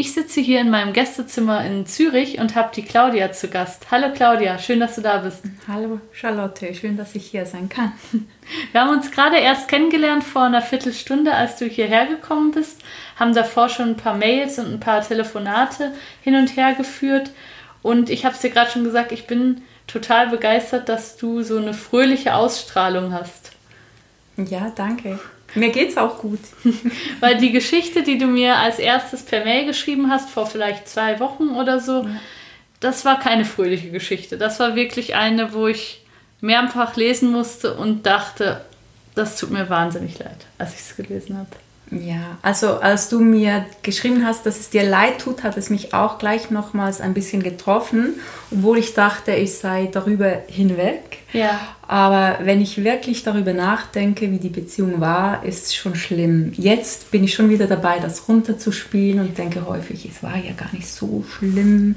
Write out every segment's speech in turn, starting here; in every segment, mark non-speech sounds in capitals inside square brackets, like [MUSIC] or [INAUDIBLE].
Ich sitze hier in meinem Gästezimmer in Zürich und habe die Claudia zu Gast. Hallo Claudia, schön, dass du da bist. Hallo Charlotte, schön, dass ich hier sein kann. [LAUGHS] Wir haben uns gerade erst kennengelernt vor einer Viertelstunde, als du hierher gekommen bist, haben davor schon ein paar Mails und ein paar Telefonate hin und her geführt und ich habe es dir gerade schon gesagt, ich bin total begeistert, dass du so eine fröhliche Ausstrahlung hast. Ja, danke. Mir geht's auch gut. [LAUGHS] Weil die Geschichte, die du mir als erstes per Mail geschrieben hast, vor vielleicht zwei Wochen oder so, ja. das war keine fröhliche Geschichte. Das war wirklich eine, wo ich mehrfach lesen musste und dachte, das tut mir wahnsinnig leid, als ich es gelesen habe. Ja, also als du mir geschrieben hast, dass es dir leid tut, hat es mich auch gleich nochmals ein bisschen getroffen, obwohl ich dachte, ich sei darüber hinweg. Ja. Aber wenn ich wirklich darüber nachdenke, wie die Beziehung war, ist es schon schlimm. Jetzt bin ich schon wieder dabei, das runterzuspielen und denke häufig, es war ja gar nicht so schlimm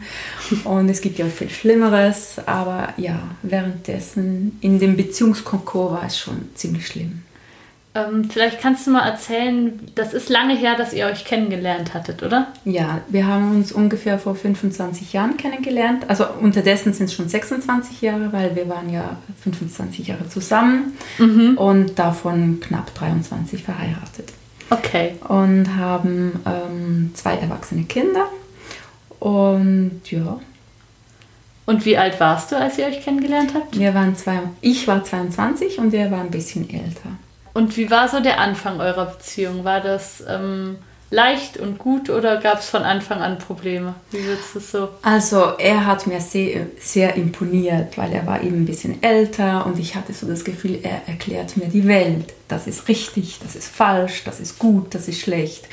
und es gibt ja viel Schlimmeres. Aber ja, währenddessen in dem Beziehungskonkurs war es schon ziemlich schlimm. Ähm, vielleicht kannst du mal erzählen, das ist lange her, dass ihr euch kennengelernt hattet, oder? Ja, wir haben uns ungefähr vor 25 Jahren kennengelernt. Also unterdessen sind es schon 26 Jahre, weil wir waren ja 25 Jahre zusammen mhm. und davon knapp 23 verheiratet. Okay. Und haben ähm, zwei erwachsene Kinder. Und ja. Und wie alt warst du, als ihr euch kennengelernt habt? Wir waren zwei, ich war 22 und er war ein bisschen älter. Und wie war so der Anfang eurer Beziehung? War das ähm, leicht und gut oder gab es von Anfang an Probleme? Wie würdest du es so? Also er hat mir sehr, sehr imponiert, weil er war eben ein bisschen älter und ich hatte so das Gefühl, er erklärt mir die Welt. Das ist richtig, das ist falsch, das ist gut, das ist schlecht.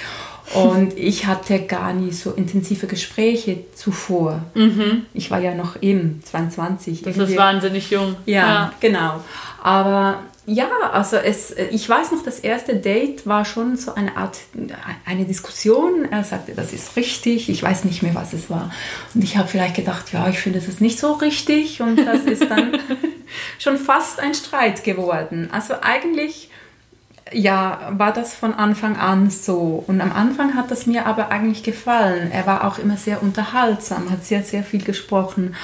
Und [LAUGHS] ich hatte gar nicht so intensive Gespräche zuvor. Mhm. Ich war ja noch eben 22. Das irgendwie. ist wahnsinnig jung. Ja, ja, genau. Aber ja, also es, ich weiß noch, das erste Date war schon so eine Art, eine Diskussion. Er sagte, das ist richtig. Ich weiß nicht mehr, was es war. Und ich habe vielleicht gedacht, ja, ich finde das nicht so richtig. Und das ist dann [LAUGHS] schon fast ein Streit geworden. Also eigentlich, ja, war das von Anfang an so. Und am Anfang hat das mir aber eigentlich gefallen. Er war auch immer sehr unterhaltsam, hat sehr, sehr viel gesprochen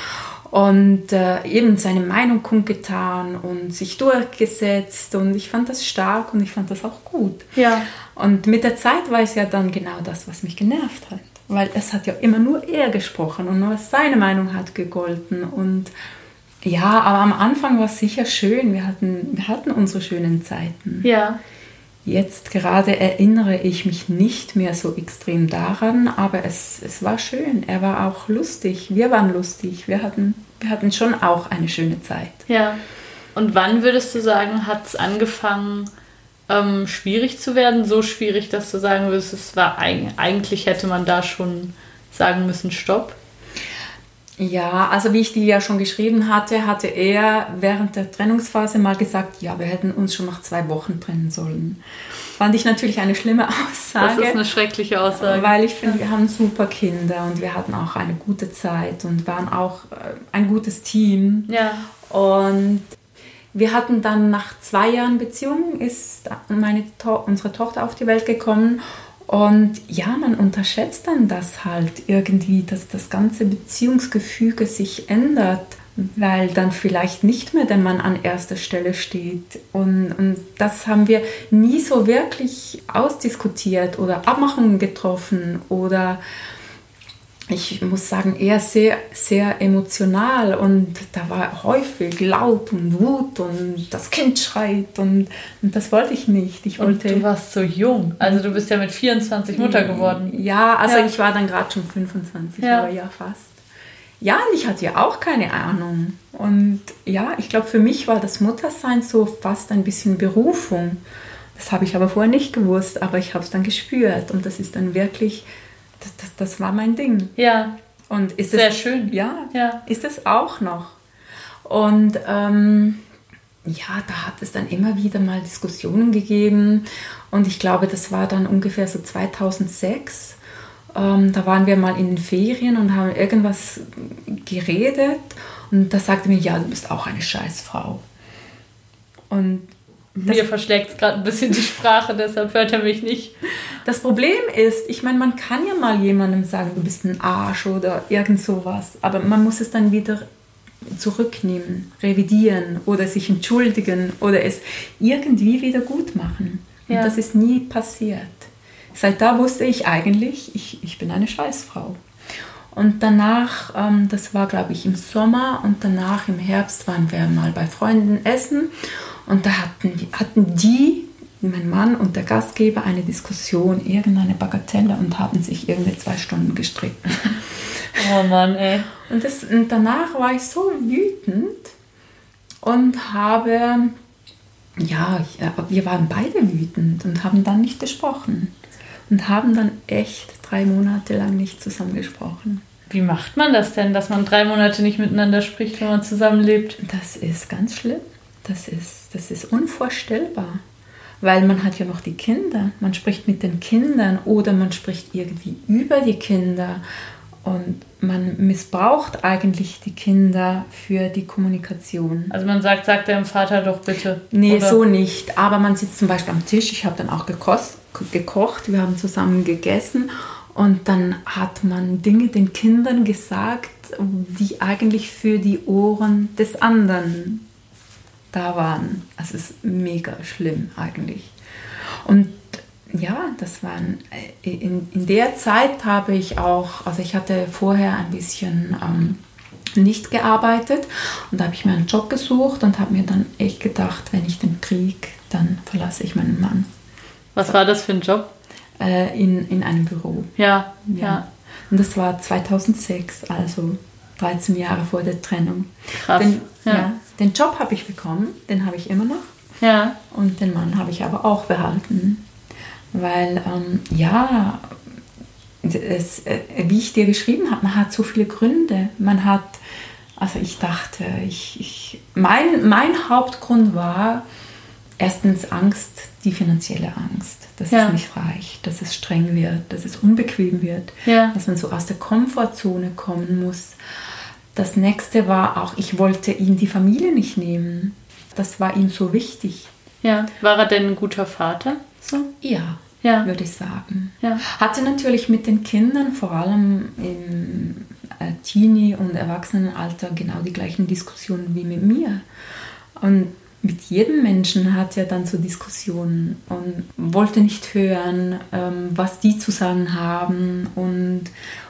und äh, eben seine Meinung kundgetan und sich durchgesetzt und ich fand das stark und ich fand das auch gut. Ja. Und mit der Zeit war es ja dann genau das, was mich genervt hat, weil es hat ja immer nur er gesprochen und nur seine Meinung hat gegolten und ja, aber am Anfang war es sicher schön. Wir hatten, wir hatten unsere schönen Zeiten. Ja. Jetzt gerade erinnere ich mich nicht mehr so extrem daran, aber es, es war schön. Er war auch lustig. Wir waren lustig. Wir hatten, wir hatten schon auch eine schöne Zeit. Ja. Und wann würdest du sagen, hat es angefangen, ähm, schwierig zu werden? So schwierig, dass du sagen würdest, es war eigentlich hätte man da schon sagen müssen, stopp? Ja, also wie ich dir ja schon geschrieben hatte, hatte er während der Trennungsphase mal gesagt, ja, wir hätten uns schon nach zwei Wochen trennen sollen. Fand ich natürlich eine schlimme Aussage. Das ist eine schreckliche Aussage. Weil ich finde, wir haben super Kinder und wir hatten auch eine gute Zeit und waren auch äh, ein gutes Team. Ja. Und wir hatten dann nach zwei Jahren Beziehung, ist meine to unsere Tochter auf die Welt gekommen und ja, man unterschätzt dann das halt irgendwie, dass das ganze Beziehungsgefüge sich ändert, weil dann vielleicht nicht mehr der Mann an erster Stelle steht. Und, und das haben wir nie so wirklich ausdiskutiert oder Abmachungen getroffen oder ich muss sagen, eher sehr, sehr emotional und da war häufig laut und Wut und das Kind schreit und, und das wollte ich nicht. Ich wollte, und du warst so jung, also du bist ja mit 24 Mutter geworden. Ja, also ja. ich war dann gerade schon 25, ja. aber ja fast. Ja, und ich hatte ja auch keine Ahnung. Und ja, ich glaube, für mich war das Muttersein so fast ein bisschen Berufung. Das habe ich aber vorher nicht gewusst, aber ich habe es dann gespürt und das ist dann wirklich das, das, das war mein Ding. Ja. Und ist Sehr es, schön. Ja, ja, ist es auch noch. Und ähm, ja, da hat es dann immer wieder mal Diskussionen gegeben. Und ich glaube, das war dann ungefähr so 2006. Ähm, da waren wir mal in den Ferien und haben irgendwas geredet. Und da sagte mir, ja, du bist auch eine Scheißfrau. Und mir verschlägt es gerade ein bisschen die Sprache, deshalb hört er mich nicht. Das Problem ist, ich meine, man kann ja mal jemandem sagen, du bist ein Arsch oder irgend sowas, aber man muss es dann wieder zurücknehmen, revidieren oder sich entschuldigen oder es irgendwie wieder gut machen. Ja. Und das ist nie passiert. Seit da wusste ich eigentlich, ich, ich bin eine Scheißfrau. Und danach, ähm, das war glaube ich im Sommer und danach im Herbst waren wir mal bei Freunden essen und da hatten, hatten die, mein Mann und der Gastgeber, eine Diskussion, irgendeine Bagatelle und haben sich irgendwie zwei Stunden gestritten. [LAUGHS] Oh Mann, ey. Und, das, und danach war ich so wütend und habe, ja, wir waren beide wütend und haben dann nicht gesprochen. Und haben dann echt drei Monate lang nicht zusammen gesprochen. Wie macht man das denn, dass man drei Monate nicht miteinander spricht, wenn man zusammenlebt? Das ist ganz schlimm. Das ist, das ist unvorstellbar. Weil man hat ja noch die Kinder. Man spricht mit den Kindern oder man spricht irgendwie über die Kinder. Und man missbraucht eigentlich die Kinder für die Kommunikation. Also man sagt, sagt deinem Vater doch bitte. Nee, oder? so nicht. Aber man sitzt zum Beispiel am Tisch. Ich habe dann auch gekost, gekocht. Wir haben zusammen gegessen. Und dann hat man Dinge den Kindern gesagt, die eigentlich für die Ohren des anderen da waren. Es ist mega schlimm eigentlich. Und ja, das waren, äh, in, in der Zeit habe ich auch, also ich hatte vorher ein bisschen ähm, nicht gearbeitet und da habe ich mir einen Job gesucht und habe mir dann echt gedacht, wenn ich den Krieg, dann verlasse ich meinen Mann. Was war das für ein Job? Äh, in, in einem Büro. Ja, ja, ja. Und das war 2006, also 13 Jahre vor der Trennung. Krass. Den, ja. ja den Job habe ich bekommen, den habe ich immer noch. Ja. Und den Mann habe ich aber auch behalten. Weil, ähm, ja, es, äh, wie ich dir geschrieben habe, man hat so viele Gründe. Man hat, also ich dachte, ich, ich, mein, mein Hauptgrund war erstens Angst, die finanzielle Angst, dass ja. es nicht reicht, dass es streng wird, dass es unbequem wird, ja. dass man so aus der Komfortzone kommen muss. Das nächste war auch, ich wollte ihm die Familie nicht nehmen. Das war ihm so wichtig. Ja, war er denn ein guter Vater? So? Ja, ja. würde ich sagen. Ja. Hatte natürlich mit den Kindern, vor allem im äh, Teenie- und Erwachsenenalter, genau die gleichen Diskussionen wie mit mir. Und mit jedem Menschen hat er dann so Diskussionen und wollte nicht hören, ähm, was die zu sagen haben und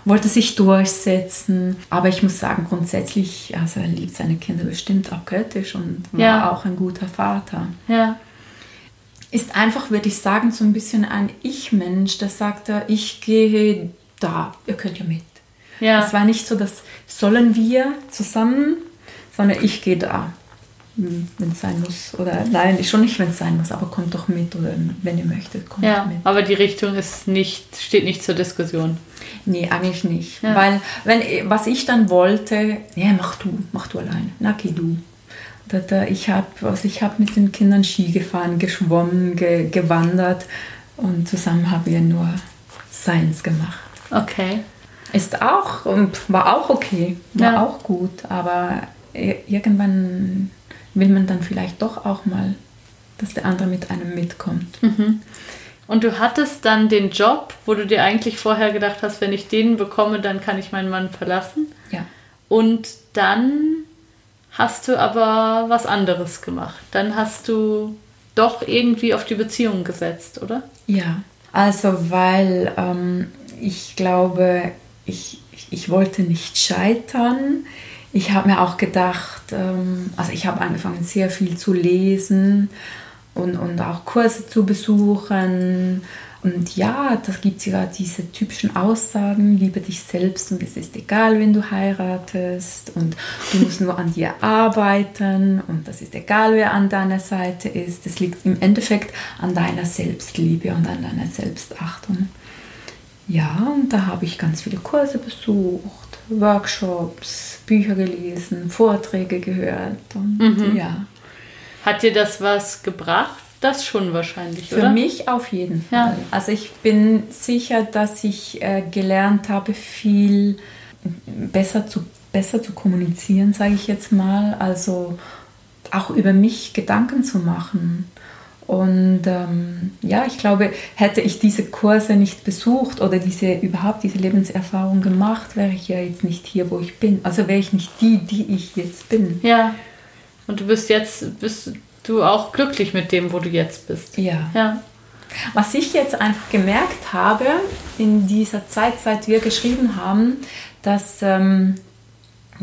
wollte sich durchsetzen. Aber ich muss sagen, grundsätzlich, also er liebt seine Kinder bestimmt auch göttisch und war ja. auch ein guter Vater. Ja. Ist einfach, würde ich sagen, so ein bisschen ein Ich-Mensch, der sagt, ich gehe da, ihr könnt ja mit. Ja. Es war nicht so, dass sollen wir zusammen, sondern ich gehe da. Wenn es sein muss. Oder nein, schon nicht, wenn es sein muss, aber kommt doch mit oder wenn ihr möchtet, kommt ja, mit. Aber die Richtung ist nicht, steht nicht zur Diskussion. Nee, eigentlich nicht. Ja. Weil, wenn, was ich dann wollte, nee, mach du, mach du allein. Na, geh du. Ich habe also hab mit den Kindern Ski gefahren, geschwommen, ge, gewandert und zusammen haben wir nur Science gemacht. Okay. Ist auch, war auch okay, war ja. auch gut, aber irgendwann will man dann vielleicht doch auch mal, dass der andere mit einem mitkommt. Mhm. Und du hattest dann den Job, wo du dir eigentlich vorher gedacht hast, wenn ich den bekomme, dann kann ich meinen Mann verlassen. Ja. Und dann hast du aber was anderes gemacht. Dann hast du doch irgendwie auf die Beziehung gesetzt, oder? Ja, also weil ähm, ich glaube, ich, ich wollte nicht scheitern ich habe mir auch gedacht, ähm, also ich habe angefangen sehr viel zu lesen und, und auch Kurse zu besuchen. Und ja, da gibt ja diese typischen Aussagen, liebe dich selbst und es ist egal, wenn du heiratest und du musst nur an dir arbeiten und das ist egal, wer an deiner Seite ist. Es liegt im Endeffekt an deiner Selbstliebe und an deiner Selbstachtung. Ja, und da habe ich ganz viele Kurse besucht Workshops, Bücher gelesen, Vorträge gehört und mhm. ja. Hat dir das was gebracht? Das schon wahrscheinlich, Für oder? mich auf jeden Fall. Ja. Also ich bin sicher, dass ich äh, gelernt habe, viel besser zu, besser zu kommunizieren, sage ich jetzt mal. Also auch über mich Gedanken zu machen. Und ähm, ja, ich glaube, hätte ich diese Kurse nicht besucht oder diese überhaupt diese Lebenserfahrung gemacht, wäre ich ja jetzt nicht hier, wo ich bin. Also wäre ich nicht die, die ich jetzt bin. Ja. Und du bist jetzt, bist du auch glücklich mit dem, wo du jetzt bist. Ja. Ja. Was ich jetzt einfach gemerkt habe in dieser Zeit, seit wir geschrieben haben, dass, ähm,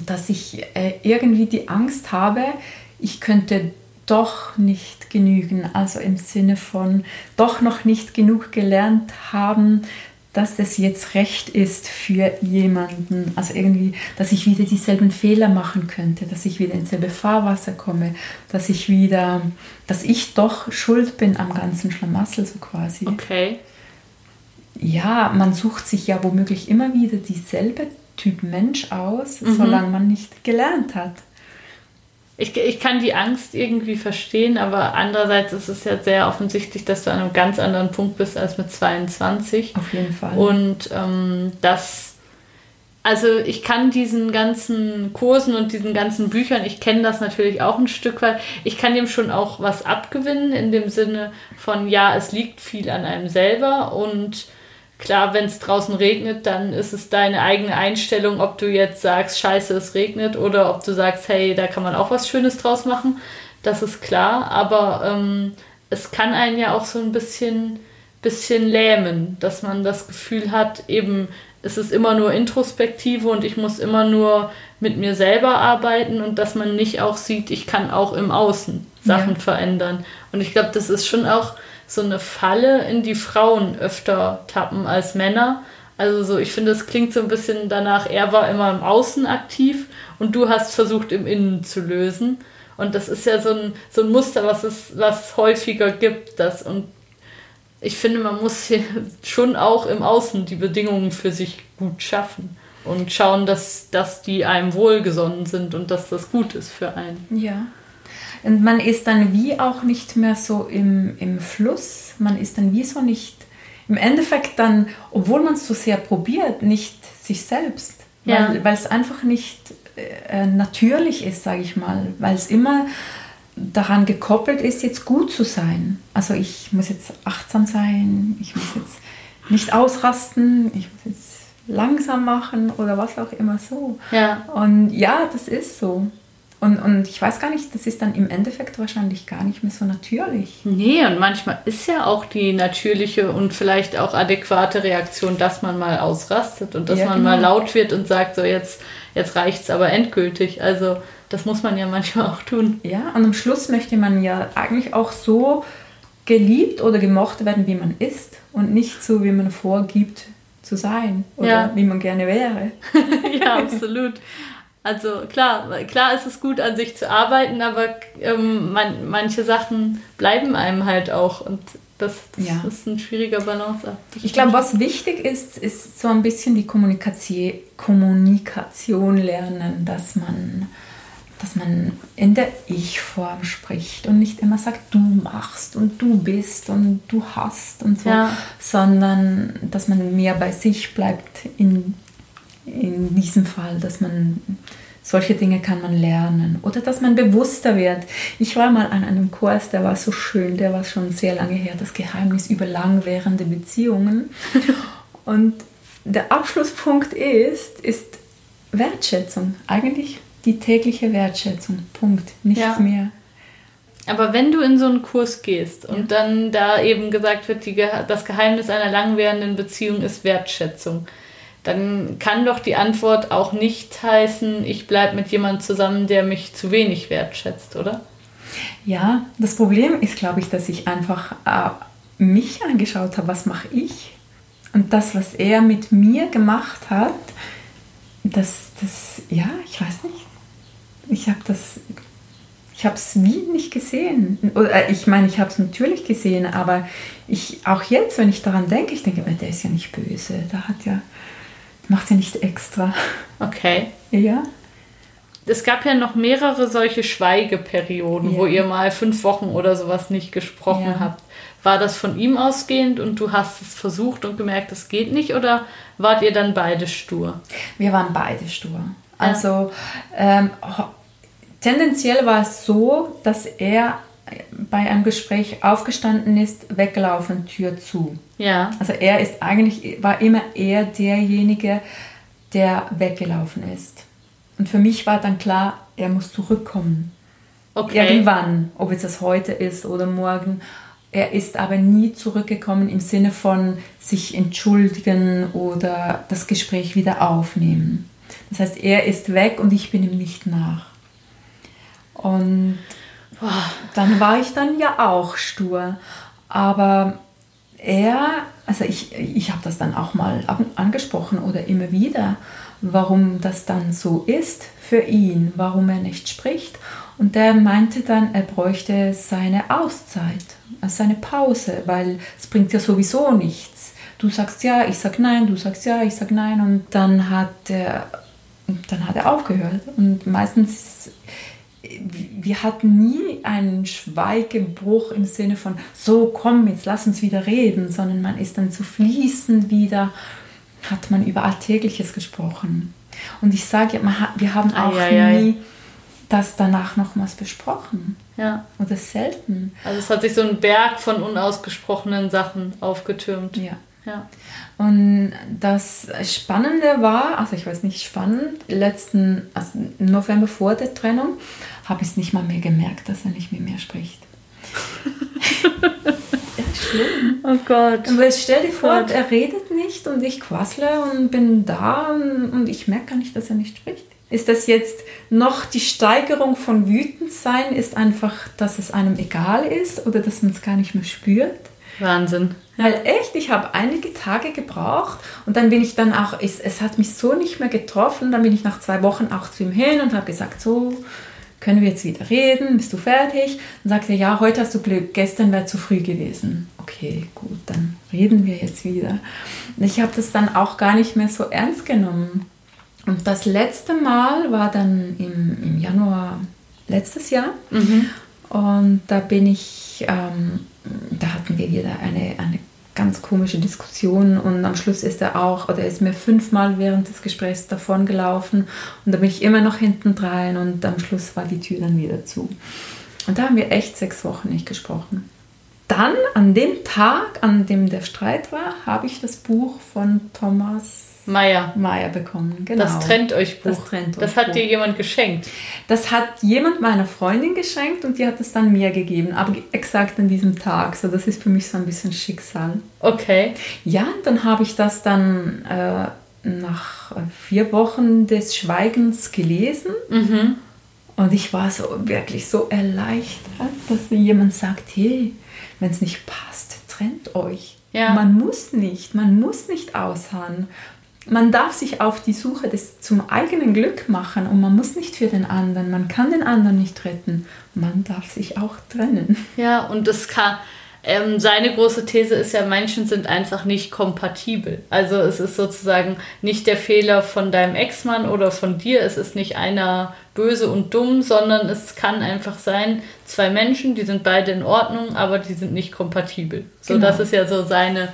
dass ich äh, irgendwie die Angst habe, ich könnte doch nicht genügen. Also im Sinne von doch noch nicht genug gelernt haben, dass es jetzt recht ist für jemanden. Also irgendwie, dass ich wieder dieselben Fehler machen könnte, dass ich wieder ins selbe Fahrwasser komme, dass ich wieder, dass ich doch schuld bin am ganzen Schlamassel so quasi. Okay. Ja, man sucht sich ja womöglich immer wieder dieselbe Typ Mensch aus, Mhm. solange man nicht gelernt hat. Ich, ich kann die Angst irgendwie verstehen, aber andererseits ist es ja sehr offensichtlich, dass du an einem ganz anderen Punkt bist als mit 22. Auf jeden Fall. Und ähm, das, also ich kann diesen ganzen Kursen und diesen ganzen Büchern, ich kenne das natürlich auch ein Stück weit, ich kann dem schon auch was abgewinnen, in dem Sinne von, ja, es liegt viel an einem selber und klar, wenn es draußen regnet, dann ist es deine eigene Einstellung, ob du jetzt sagst, scheiße, es regnet oder ob du sagst, hey, da kann man auch was Schönes draus machen. Das ist klar, aber ähm, es kann einen ja auch so ein bisschen, bisschen lähmen, dass man das Gefühl hat, eben, es ist immer nur Introspektive und ich muss immer nur mit mir selber arbeiten und dass man nicht auch sieht, ich kann auch im Außen Sachen Ja. verändern. Und ich glaube, das ist schon auch so eine Falle, in die Frauen öfter tappen als Männer. Also so, ich finde, es klingt so ein bisschen danach, er war immer im Außen aktiv und du hast versucht, im Innen zu lösen. Und das ist ja so ein, so ein Muster, was es, was es häufiger gibt. Das, und ich finde, man muss hier schon auch im Außen die Bedingungen für sich gut schaffen und schauen, dass, dass die einem wohlgesonnen sind und dass das gut ist für einen. Ja. Und man ist dann wie auch nicht mehr so im, im Fluss. Man ist dann wie so nicht, im Endeffekt dann, obwohl man es so sehr probiert, nicht sich selbst. Ja. Weil, es einfach nicht äh, natürlich ist, sage ich mal. Weil es immer daran gekoppelt ist, jetzt gut zu sein. Also ich muss jetzt achtsam sein, ich muss jetzt nicht ausrasten, ich muss jetzt langsam machen oder was auch immer so. Ja. Und ja, das ist so. Und, und ich weiß gar nicht, das ist dann im Endeffekt wahrscheinlich gar nicht mehr so natürlich. Nee, und manchmal ist ja auch die natürliche und vielleicht auch adäquate Reaktion, dass man mal ausrastet und dass Ja, man genau. mal laut wird und sagt, so jetzt, jetzt reicht's aber endgültig. Also das muss man ja manchmal auch tun. Ja, und am Schluss möchte man ja eigentlich auch so geliebt oder gemocht werden, wie man ist und nicht so, wie man vorgibt zu sein oder Ja. wie man gerne wäre. [LAUGHS] ja, [LAUGHS] absolut. Also klar, klar ist es gut, an sich zu arbeiten, aber ähm, man, manche Sachen bleiben einem halt auch und das, das Ja. ist ein schwieriger Balanceakt. Ich glaube, was wichtig ist, ist so ein bisschen die Kommunikation, Kommunikation lernen, dass man, dass man in der Ich-Form spricht und nicht immer sagt, du machst und du bist und du hast und so, Ja. sondern dass man mehr bei sich bleibt in, in diesem Fall, dass man solche Dinge kann man lernen oder dass man bewusster wird. Ich war mal an einem Kurs, der war so schön, der war schon sehr lange her, das Geheimnis über langwährende Beziehungen. [LAUGHS] Und der Abschlusspunkt ist, ist Wertschätzung. Eigentlich die tägliche Wertschätzung. Punkt. Nichts Ja. mehr. Aber wenn du in so einen Kurs gehst und dann da eben gesagt wird, die, das Geheimnis einer langwährenden Beziehung ist Wertschätzung, dann kann doch die Antwort auch nicht heißen, ich bleibe mit jemandem zusammen, der mich zu wenig wertschätzt, oder? Ja, das Problem ist, glaube ich, dass ich einfach äh, mich angeschaut habe, was mache ich? Und das, was er mit mir gemacht hat, das, das, ja, ich weiß nicht. Ich habe das, ich habe es wie nicht gesehen. Oder äh, ich meine, ich habe es natürlich gesehen, aber ich, auch jetzt, wenn ich daran denke, ich denke, der ist ja nicht böse, der hat ja, macht ja nicht extra. Okay. Ja, es gab ja noch mehrere solche Schweigeperioden, Ja. wo ihr mal fünf Wochen oder sowas nicht gesprochen Ja. habt. War das von ihm ausgehend und du hast es versucht und gemerkt, das geht nicht? Oder wart ihr dann beide stur? Wir waren beide stur. Also ähm, ho- tendenziell war es so, dass er bei einem Gespräch aufgestanden ist, weggelaufen, Tür zu. Ja. Also er ist eigentlich, war immer eher derjenige, der weggelaufen ist. Und für mich war dann klar, er muss zurückkommen. Okay. Irgendwann, ob es das heute ist oder morgen. Er ist aber nie zurückgekommen im Sinne von sich entschuldigen oder das Gespräch wieder aufnehmen. Das heißt, er ist weg und ich bin ihm nicht nach. Und dann war ich dann ja auch stur. Aber er, also ich, ich habe das dann auch mal angesprochen oder immer wieder, warum das dann so ist für ihn, warum er nicht spricht. Und der meinte dann, er bräuchte seine Auszeit, also seine Pause, weil es bringt ja sowieso nichts. Du sagst ja, ich sag nein, du sagst ja, ich sag nein und dann hat er, dann hat er aufgehört. Und meistens wir hatten nie einen Schweigebruch im Sinne von, so komm, jetzt lass uns wieder reden, sondern man ist dann zu fließend wieder, hat man über Alltägliches gesprochen. Und ich sage, wir haben auch Ei, ei, ei. nie das danach nochmals besprochen. Ja. Oder selten. Also es hat sich so ein Berg von unausgesprochenen Sachen aufgetürmt. Ja. Ja. Und das Spannende war, also ich weiß nicht spannend, letzten also im November vor der Trennung habe ich es nicht mal mehr gemerkt, dass er nicht mit mir spricht. [LAUGHS] Schlimm. Oh Gott. Aber stell dir vor, Gott. er redet nicht und ich quassle und bin da und, und ich merke gar nicht, dass er nicht spricht. Ist das jetzt noch die Steigerung von Wütendsein? Ist einfach, dass es einem egal ist oder dass man es gar nicht mehr spürt? Wahnsinn. Weil echt, ich habe einige Tage gebraucht und dann bin ich dann auch, es, es hat mich so nicht mehr getroffen, dann bin ich nach zwei Wochen auch zu ihm hin und habe gesagt, so, können wir jetzt wieder reden, bist du fertig? Dann sagte er, ja, heute hast du Glück, gestern wäre zu früh gewesen. Okay, gut, dann reden wir jetzt wieder. Und ich habe das dann auch gar nicht mehr so ernst genommen. Und das letzte Mal war dann im, im Januar letztes Jahr. Und da bin ich, ähm, da hatten wir wieder eine, eine ganz komische Diskussion und am Schluss ist er auch, oder er ist mir fünfmal während des Gesprächs davon gelaufen und da bin ich immer noch hinten dran und am Schluss war die Tür dann wieder zu. Und da haben wir echt sechs Wochen nicht gesprochen. Dann, an dem Tag, an dem der Streit war, habe ich das Buch von Thomas Meier. Meyer bekommen. Genau. Das trennt euch Buch. Das trennt Das hat Buch. dir jemand geschenkt. Das hat jemand meiner Freundin geschenkt und die hat es dann mir gegeben, aber exakt an diesem Tag. So, das ist für mich so ein bisschen Schicksal. Okay. Ja, und dann habe ich das dann äh, nach äh, vier Wochen des Schweigens gelesen. Und ich war so wirklich so erleichtert, dass mir jemand sagt, hey, wenn es nicht passt, trennt euch. Ja. Man muss nicht, man muss nicht ausharren. Man darf sich auf die Suche des, zum eigenen Glück machen und man muss nicht für den anderen. Man kann den anderen nicht retten. Man darf sich auch trennen. Ja, und das kann. Ähm, seine große These ist ja, Menschen sind einfach nicht kompatibel. Also es ist sozusagen nicht der Fehler von deinem Ex-Mann oder von dir. Es ist nicht einer böse und dumm, sondern es kann einfach sein, zwei Menschen, die sind beide in Ordnung, aber die sind nicht kompatibel. So, Genau. das ist ja so seine,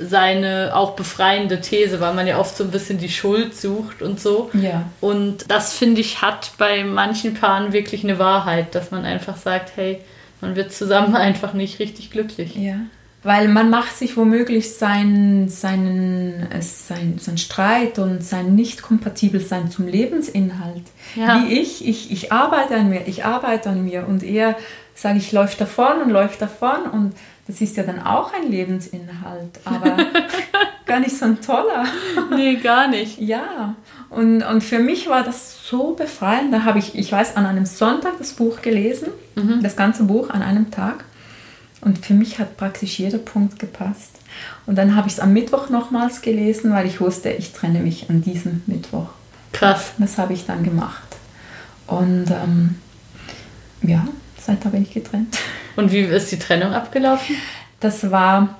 seine auch befreiende These, weil man ja oft so ein bisschen die Schuld sucht und so. Ja. Und das finde ich hat bei manchen Paaren wirklich eine Wahrheit, dass man einfach sagt, hey, man wird zusammen [LAUGHS] einfach nicht richtig glücklich. Ja. Weil man macht sich womöglich sein, seinen, äh, sein, sein Streit und sein Nicht-Kompatibelsein zum Lebensinhalt. Ja. Wie ich, ich, ich arbeite an mir, ich arbeite an mir und er sage ich, läuft davon und läuft davon und das ist ja dann auch ein Lebensinhalt, aber [LAUGHS] gar nicht so ein toller. Nee, gar nicht. Ja, und, und für mich war das so befreiend. Da habe ich, ich weiß, an einem Sonntag das Buch gelesen, das ganze Buch an einem Tag. Und für mich hat praktisch jeder Punkt gepasst. Und dann habe ich es am Mittwoch nochmals gelesen, weil ich wusste, ich trenne mich an diesem Mittwoch. Krass. Das habe ich dann gemacht. Und ähm, ja, seitdem bin ich getrennt. Und wie ist die Trennung abgelaufen? Das war,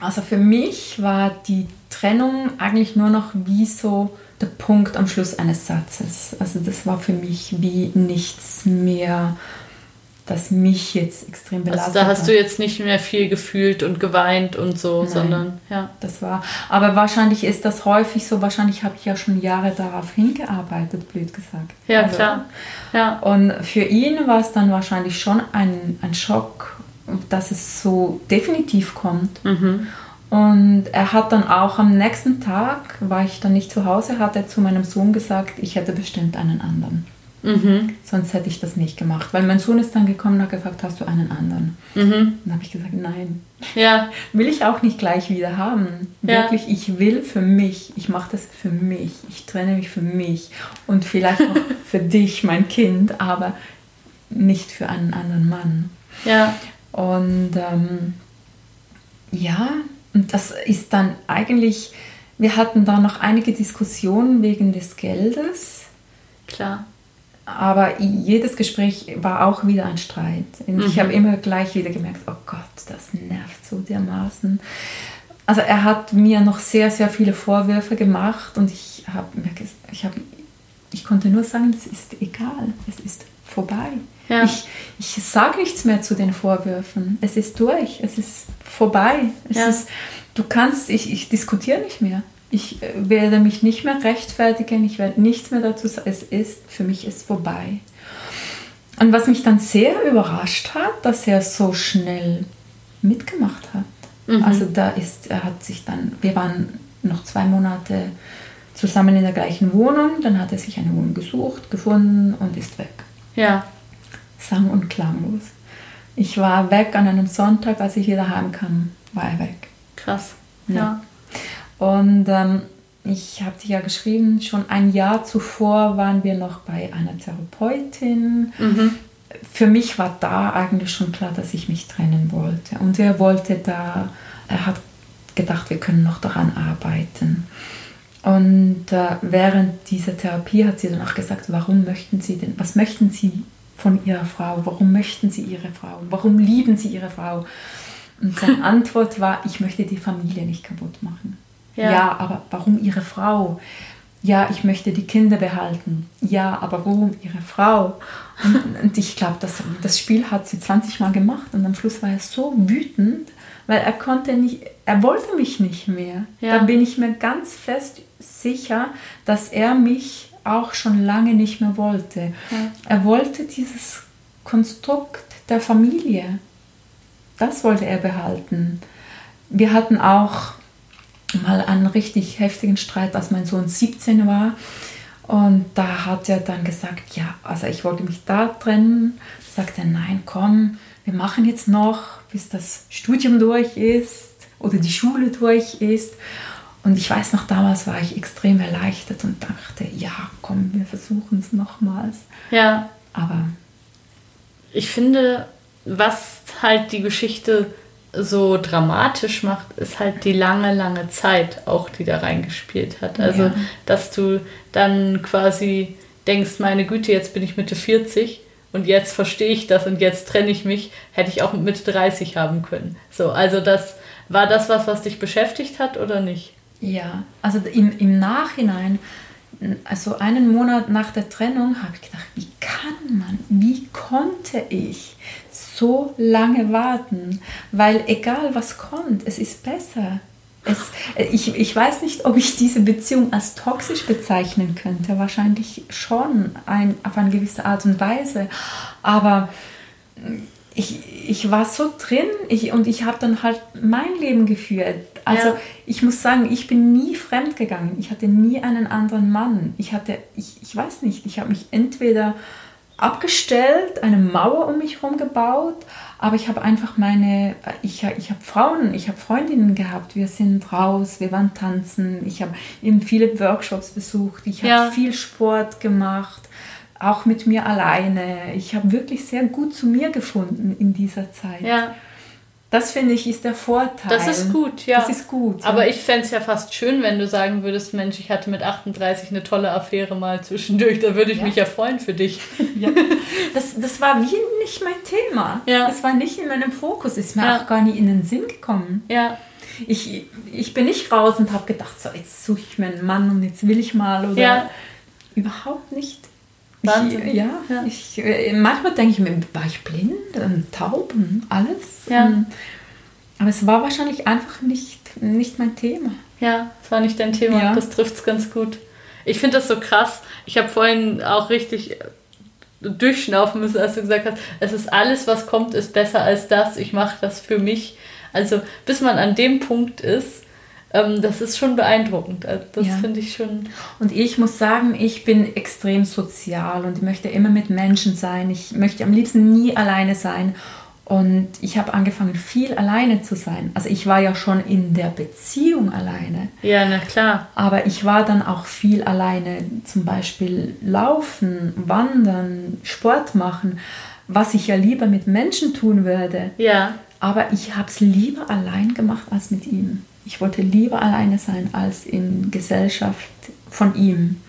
also für mich war die Trennung eigentlich nur noch wie so der Punkt am Schluss eines Satzes. Also das war für mich wie nichts mehr, das mich jetzt extrem belastet Also da hast du jetzt nicht mehr viel gefühlt und geweint und so, Nein. sondern ja. Das war, aber wahrscheinlich ist das häufig so, wahrscheinlich habe ich ja schon Jahre darauf hingearbeitet, blöd gesagt. Ja, Also, klar. Ja. Und für ihn war es dann wahrscheinlich schon ein, ein Schock, dass es so definitiv kommt. Mhm. Und er hat dann auch am nächsten Tag, war ich dann nicht zu Hause, hat er zu meinem Sohn gesagt, ich hätte bestimmt einen anderen. Mhm. Sonst hätte ich das nicht gemacht. Weil mein Sohn ist dann gekommen und hat gefragt, hast du einen anderen? Mhm. Dann habe ich gesagt, nein. Ja. [LAUGHS] Will ich auch nicht gleich wieder haben. Ja. Wirklich, ich will für mich. Ich mache das für mich. Ich trenne mich für mich. Und vielleicht auch [LAUGHS] für dich, mein Kind, aber nicht für einen anderen Mann. Ja. Und ähm, ja, und das ist dann eigentlich, wir hatten da noch einige Diskussionen wegen des Geldes. Klar. Aber jedes Gespräch war auch wieder ein Streit. Und ich Mhm. habe immer gleich wieder gemerkt, oh Gott, das nervt so dermaßen. Also er hat mir noch sehr, sehr viele Vorwürfe gemacht und ich habe ich habe ich konnte nur sagen, es ist egal, es ist vorbei. Ja. Ich, ich sage nichts mehr zu den Vorwürfen. Es ist durch, es ist vorbei. Es Ja. ist, du kannst, ich, ich diskutiere nicht mehr. Ich äh, werde mich nicht mehr rechtfertigen, ich werde nichts mehr dazu sagen. Es ist, für mich ist vorbei. Und was mich dann sehr überrascht hat, dass er so schnell mitgemacht hat. Mhm. Also da ist, er hat sich dann, wir waren noch zwei Monate zusammen in der gleichen Wohnung, dann hat er sich eine Wohnung gesucht, gefunden und ist weg. Ja. Sang- und klanglos. Ich war weg an einem Sonntag, als ich wieder heimkam, war er weg. Krass. Ja. Ja. Und ähm, ich habe dir ja geschrieben, schon ein Jahr zuvor waren wir noch bei einer Therapeutin. Mhm. Für mich war da eigentlich schon klar, dass ich mich trennen wollte. Und er wollte da, er hat gedacht, wir können noch daran arbeiten. Und äh, während dieser Therapie hat sie dann auch gesagt, warum möchten Sie denn, was möchten Sie von Ihrer Frau? Warum möchten Sie Ihre Frau? Warum lieben Sie Ihre Frau? Und seine [LAUGHS] Antwort war, ich möchte die Familie nicht kaputt machen. Ja. Ja. aber warum Ihre Frau? Ja, ich möchte die Kinder behalten. Ja, aber warum Ihre Frau? Und, und ich glaube, das, das Spiel hat sie 20 Mal gemacht und am Schluss war er so wütend, weil er konnte nicht, er wollte mich nicht mehr. Ja. Da bin ich mir ganz fest sicher, dass er mich auch schon lange nicht mehr wollte. Ja. Er wollte dieses Konstrukt der Familie. Das wollte er behalten. Wir hatten auch mal einen richtig heftigen Streit, als mein Sohn 17 war. Und da hat er dann gesagt, ja, also ich wollte mich da trennen. Sagt er, nein, komm, wir machen jetzt noch, bis das Studium durch ist oder die Schule durch ist. Und ich weiß noch, damals war ich extrem erleichtert und dachte, ja, komm, wir versuchen es nochmals. Ja. Aber Ich finde, was halt die Geschichte so dramatisch macht, ist halt die lange, lange Zeit auch, die da reingespielt hat. Also, Ja. dass du dann quasi denkst, meine Güte, jetzt bin ich Mitte 40 und jetzt verstehe ich das und jetzt trenne ich mich, hätte ich auch mit Mitte 30 haben können. So, also das war das was, was dich beschäftigt hat oder nicht? Ja, also im, im Nachhinein, also einen Monat nach der Trennung, habe ich gedacht, wie kann man, wie konnte ich so lange warten? Weil egal was kommt, es ist besser. Es, ich, ich weiß nicht, ob ich diese Beziehung als toxisch bezeichnen könnte. Wahrscheinlich schon ein, auf eine gewisse Art und Weise. Aber ich, ich war so drin ich, und ich habe dann halt mein Leben geführt. Also Ja. ich muss sagen, ich bin nie fremd gegangen. Ich hatte nie einen anderen Mann. Ich hatte, ich, ich weiß nicht, ich habe mich entweder abgestellt, eine Mauer um mich herum gebaut, aber ich habe einfach meine, ich, ich habe Frauen, ich habe Freundinnen gehabt, wir sind raus, wir waren tanzen, ich habe eben viele Workshops besucht, ich habe Ja. viel Sport gemacht, auch mit mir alleine. Ich habe wirklich sehr gut zu mir gefunden in dieser Zeit. Ja, Das finde ich ist der Vorteil. das ist gut, ja. Das ist gut. Aber ich fände es ja fast schön, wenn du sagen würdest, Mensch, ich hatte mit 38 eine tolle Affäre mal zwischendurch. Da würde ich Ja. mich ja freuen für dich. ja. das, das war wie nicht mein Thema. Ja. Das war nicht in meinem Fokus. Ist mir Ja. auch gar nicht in den Sinn gekommen. Ja, Ich, ich bin nicht raus und habe gedacht, so jetzt suche ich mir einen Mann und jetzt will ich mal oder Ja. überhaupt nicht. Wahnsinn. Ja, Ja. Ich, äh, manchmal denke ich mir, war ich blind und taub und alles. Ja. Und, aber es war wahrscheinlich einfach nicht, nicht mein Thema. Ja, das war nicht dein Thema. Ja. Das trifft es ganz gut. Ich finde das so krass. Ich habe vorhin auch richtig äh, durchschnaufen müssen, als du gesagt hast, es ist alles, was kommt, ist besser als das. Ich mache das für mich. Also bis man an dem Punkt ist, ähm, das ist schon beeindruckend. Also, das Ja. finde ich schon. Und ich muss sagen, ich bin extrem sozial und ich möchte immer mit Menschen sein. Ich möchte am liebsten nie alleine sein. Und ich habe angefangen, viel alleine zu sein. Also ich war ja schon in der Beziehung alleine. Ja, na klar. Aber ich war dann auch viel alleine, zum Beispiel laufen, wandern, Sport machen, was ich ja lieber mit Menschen tun würde. Ja, Aber ich habe es lieber allein gemacht als mit ihm. Ich wollte lieber alleine sein als in Gesellschaft von ihm.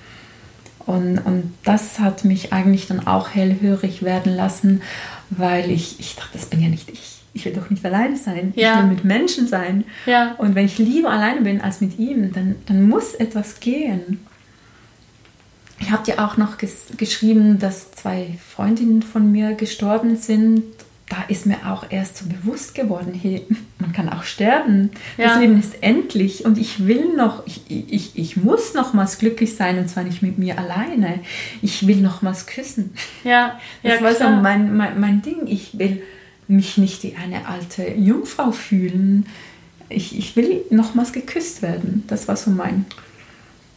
Und, und das hat mich eigentlich dann auch hellhörig werden lassen, weil ich, ich dachte, das bin ja nicht ich. Ich will doch nicht alleine sein. Ja. Ich will mit Menschen sein. ja. Und wenn ich lieber alleine bin als mit ihm, dann, dann muss etwas gehen. Ich habe dir auch noch ges geschrieben, dass zwei Freundinnen von mir gestorben sind. Da ist mir auch erst so bewusst geworden, hey, man kann auch sterben. Ja. Das Leben ist endlich und ich will noch, ich, ich, ich muss nochmals glücklich sein und zwar nicht mit mir alleine. Ich will nochmals küssen. Ja, Das ja, war so klar. mein, mein, mein Ding. Ich will mich nicht wie eine alte Jungfrau fühlen. Ich, ich will nochmals geküsst werden. Das war so mein,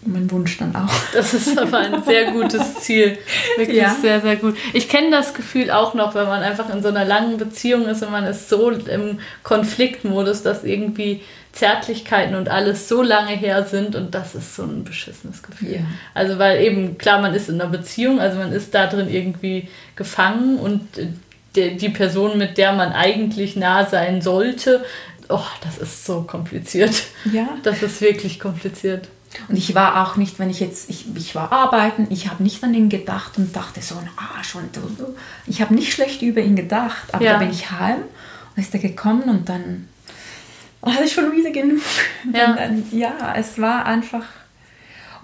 mein Wunsch dann auch. [LAUGHS] Das ist aber ein sehr gutes Ziel. Wirklich Ja. sehr, sehr gut. Ich kenne das Gefühl auch noch, wenn man einfach in so einer langen Beziehung ist und man ist so im Konfliktmodus, dass irgendwie Zärtlichkeiten und alles so lange her sind und das ist so ein beschissenes Gefühl. Ja. Also weil eben, klar, man ist in einer Beziehung, also man ist da drin irgendwie gefangen und die, die Person, mit der man eigentlich nah sein sollte, oh, das ist so kompliziert. Ja. Das ist wirklich kompliziert. Und ich war auch nicht, wenn ich jetzt, ich, ich war arbeiten, ich habe nicht an ihn gedacht und dachte so ein Arsch und so. Ich habe nicht schlecht über ihn gedacht, aber Ja. da bin ich heim und ist er gekommen und dann hatte ich schon wieder genug. Ja. Und dann, ja, es war einfach.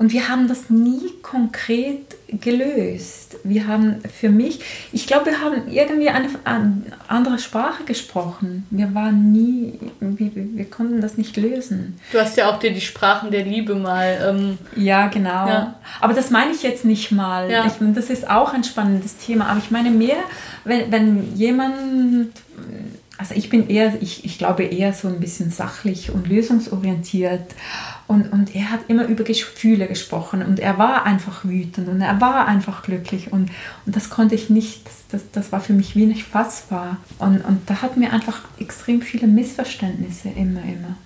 Und wir haben das nie konkret gelöst. Wir haben für mich, ich glaube, wir haben irgendwie eine, eine andere Sprache gesprochen. Wir waren nie, wir, wir konnten das nicht lösen. Du hast ja auch dir die Sprachen der Liebe mal ähm, Ja, genau. Ja. Aber das meine ich jetzt nicht mal. Ja. Ich, das ist auch ein spannendes Thema. Aber ich meine mehr, wenn, wenn jemand, also ich bin eher, ich, ich glaube eher so ein bisschen sachlich und lösungsorientiert. Und, und er hat immer über Gefühle gesprochen und er war einfach wütend und er war einfach glücklich und, und das konnte ich nicht, das, das, das war für mich wie nicht fassbar. Und, und da hatten wir einfach extrem viele Missverständnisse immer, immer.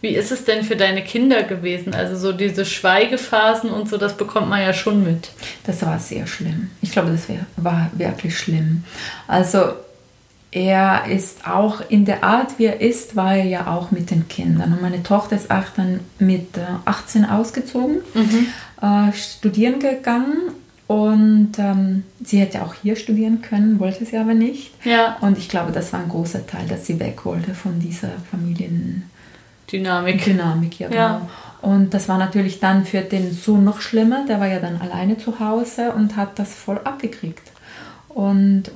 Wie ist es denn für deine Kinder gewesen? Also so diese Schweigephasen und so, das bekommt man ja schon mit. Das war sehr schlimm. Ich glaube, das wär, war wirklich schlimm. Also er ist auch in der Art, wie er ist, war er ja auch mit den Kindern. Und meine Tochter ist auch dann mit äh, 18 ausgezogen, äh, studieren gegangen. Und ähm, sie hätte auch hier studieren können, wollte sie aber nicht. Ja, Und ich glaube, das war ein großer Teil, dass sie weg wollte von dieser Familien. Dynamik. Dynamik, ja, genau. Ja. Und das war natürlich dann für den Sohn noch schlimmer. Der war ja dann alleine zu Hause und hat das voll abgekriegt. Und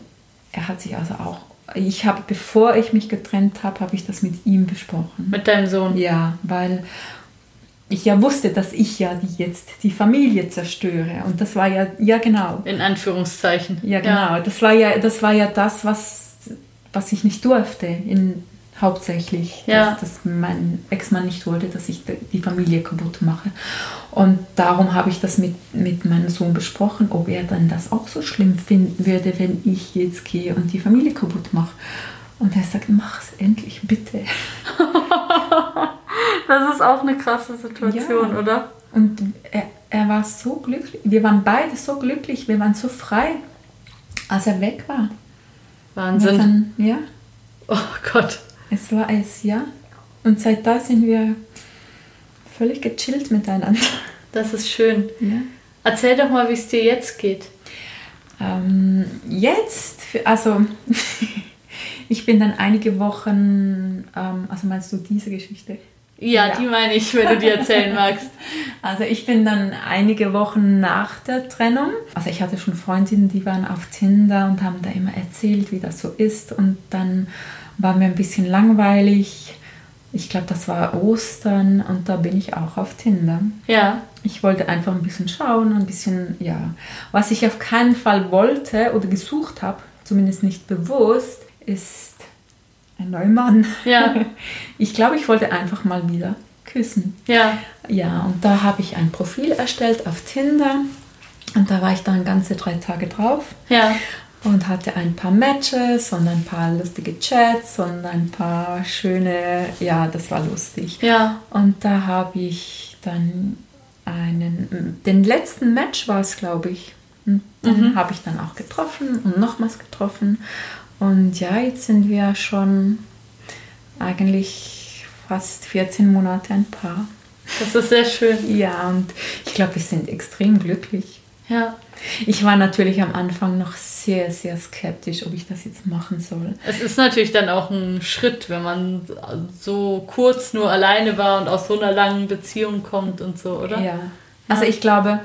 er hat sich also auch, ich habe, bevor ich mich getrennt habe, habe ich das mit ihm besprochen. Mit deinem Sohn. Ja, weil ich ja wusste, dass ich ja die jetzt die Familie zerstöre. Und das war ja, ja genau. In Anführungszeichen. Ja, genau. Das war ja, das war ja das, was, was ich nicht durfte. In, hauptsächlich. Ja. Dass, dass mein Ex-Mann nicht wollte, dass ich die Familie kaputt mache. Und darum habe ich das mit, mit meinem Sohn besprochen, ob er dann das auch so schlimm finden würde, wenn ich jetzt gehe und die Familie kaputt mache. Und er sagt, mach es endlich, bitte. [LAUGHS] Das ist auch eine krasse Situation, Ja. oder? Und er, er war so glücklich. Wir waren beide so glücklich, wir waren so frei, als er weg war. Wahnsinn. Dann, ja, Oh Gott. Es war es, ja. Und seit da sind wir völlig gechillt miteinander. Das ist schön. Ja. Erzähl doch mal, wie es dir jetzt geht. Ähm, jetzt, also [LAUGHS] Ich bin dann einige Wochen, ähm, also meinst du diese Geschichte? Ja, ja, die meine ich, wenn du die erzählen magst. [LAUGHS] Also ich bin dann einige Wochen nach der Trennung. Also ich hatte schon Freundinnen, die waren auf Tinder und haben da immer erzählt, wie das so ist. Und dann war mir ein bisschen langweilig. Ich glaube, das war Ostern und da bin ich auch auf Tinder. Ja. Ich wollte einfach ein bisschen schauen, ein bisschen, ja. Was ich auf keinen Fall wollte oder gesucht habe, zumindest nicht bewusst, ist ein neuer Mann. Ja. [LAUGHS] Ich glaube, ich wollte einfach mal wieder küssen. Ja. Ja, und da habe ich ein Profil erstellt auf Tinder und da war ich dann ganze drei Tage drauf. Ja. Und hatte ein paar Matches und ein paar lustige Chats und ein paar schöne, ja, das war lustig. Ja. Und da habe ich dann einen, den letzten Match war es, glaube ich. Und den mhm. habe ich dann auch getroffen und nochmals getroffen. Und ja, jetzt sind wir schon eigentlich fast 14 Monate ein Paar. Das ist sehr schön. Ja, und ich glaube, wir sind extrem glücklich. Ja. Ich war natürlich am Anfang noch sehr, sehr skeptisch, ob ich das jetzt machen soll. Es ist natürlich dann auch ein Schritt, wenn man so kurz nur alleine war und aus so einer langen Beziehung kommt und so, oder? Ja. Also ich glaube,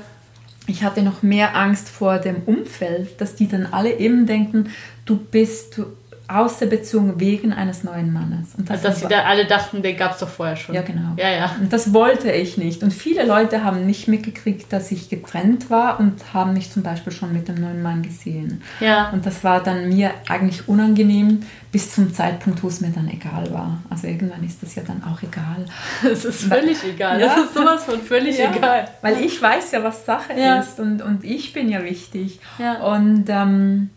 ich hatte noch mehr Angst vor dem Umfeld, dass die dann alle eben denken, du bist, du, aus der Beziehung wegen eines neuen Mannes. Und das also, dass sie da alle dachten, den gab es doch vorher schon. Ja, genau. Ja, ja. Und das wollte ich nicht. Und viele Leute haben nicht mitgekriegt, dass ich getrennt war und haben mich zum Beispiel schon mit dem neuen Mann gesehen. Ja. Und das war dann mir eigentlich unangenehm, bis zum Zeitpunkt, wo es mir dann egal war. Also irgendwann ist das ja dann auch egal. [LAUGHS] Es ist völlig weil, egal. Ja. Das ist sowas von völlig ja, egal. Weil ich weiß ja, was Sache ja. ist und, und ich bin ja wichtig. Ja. Und ähm,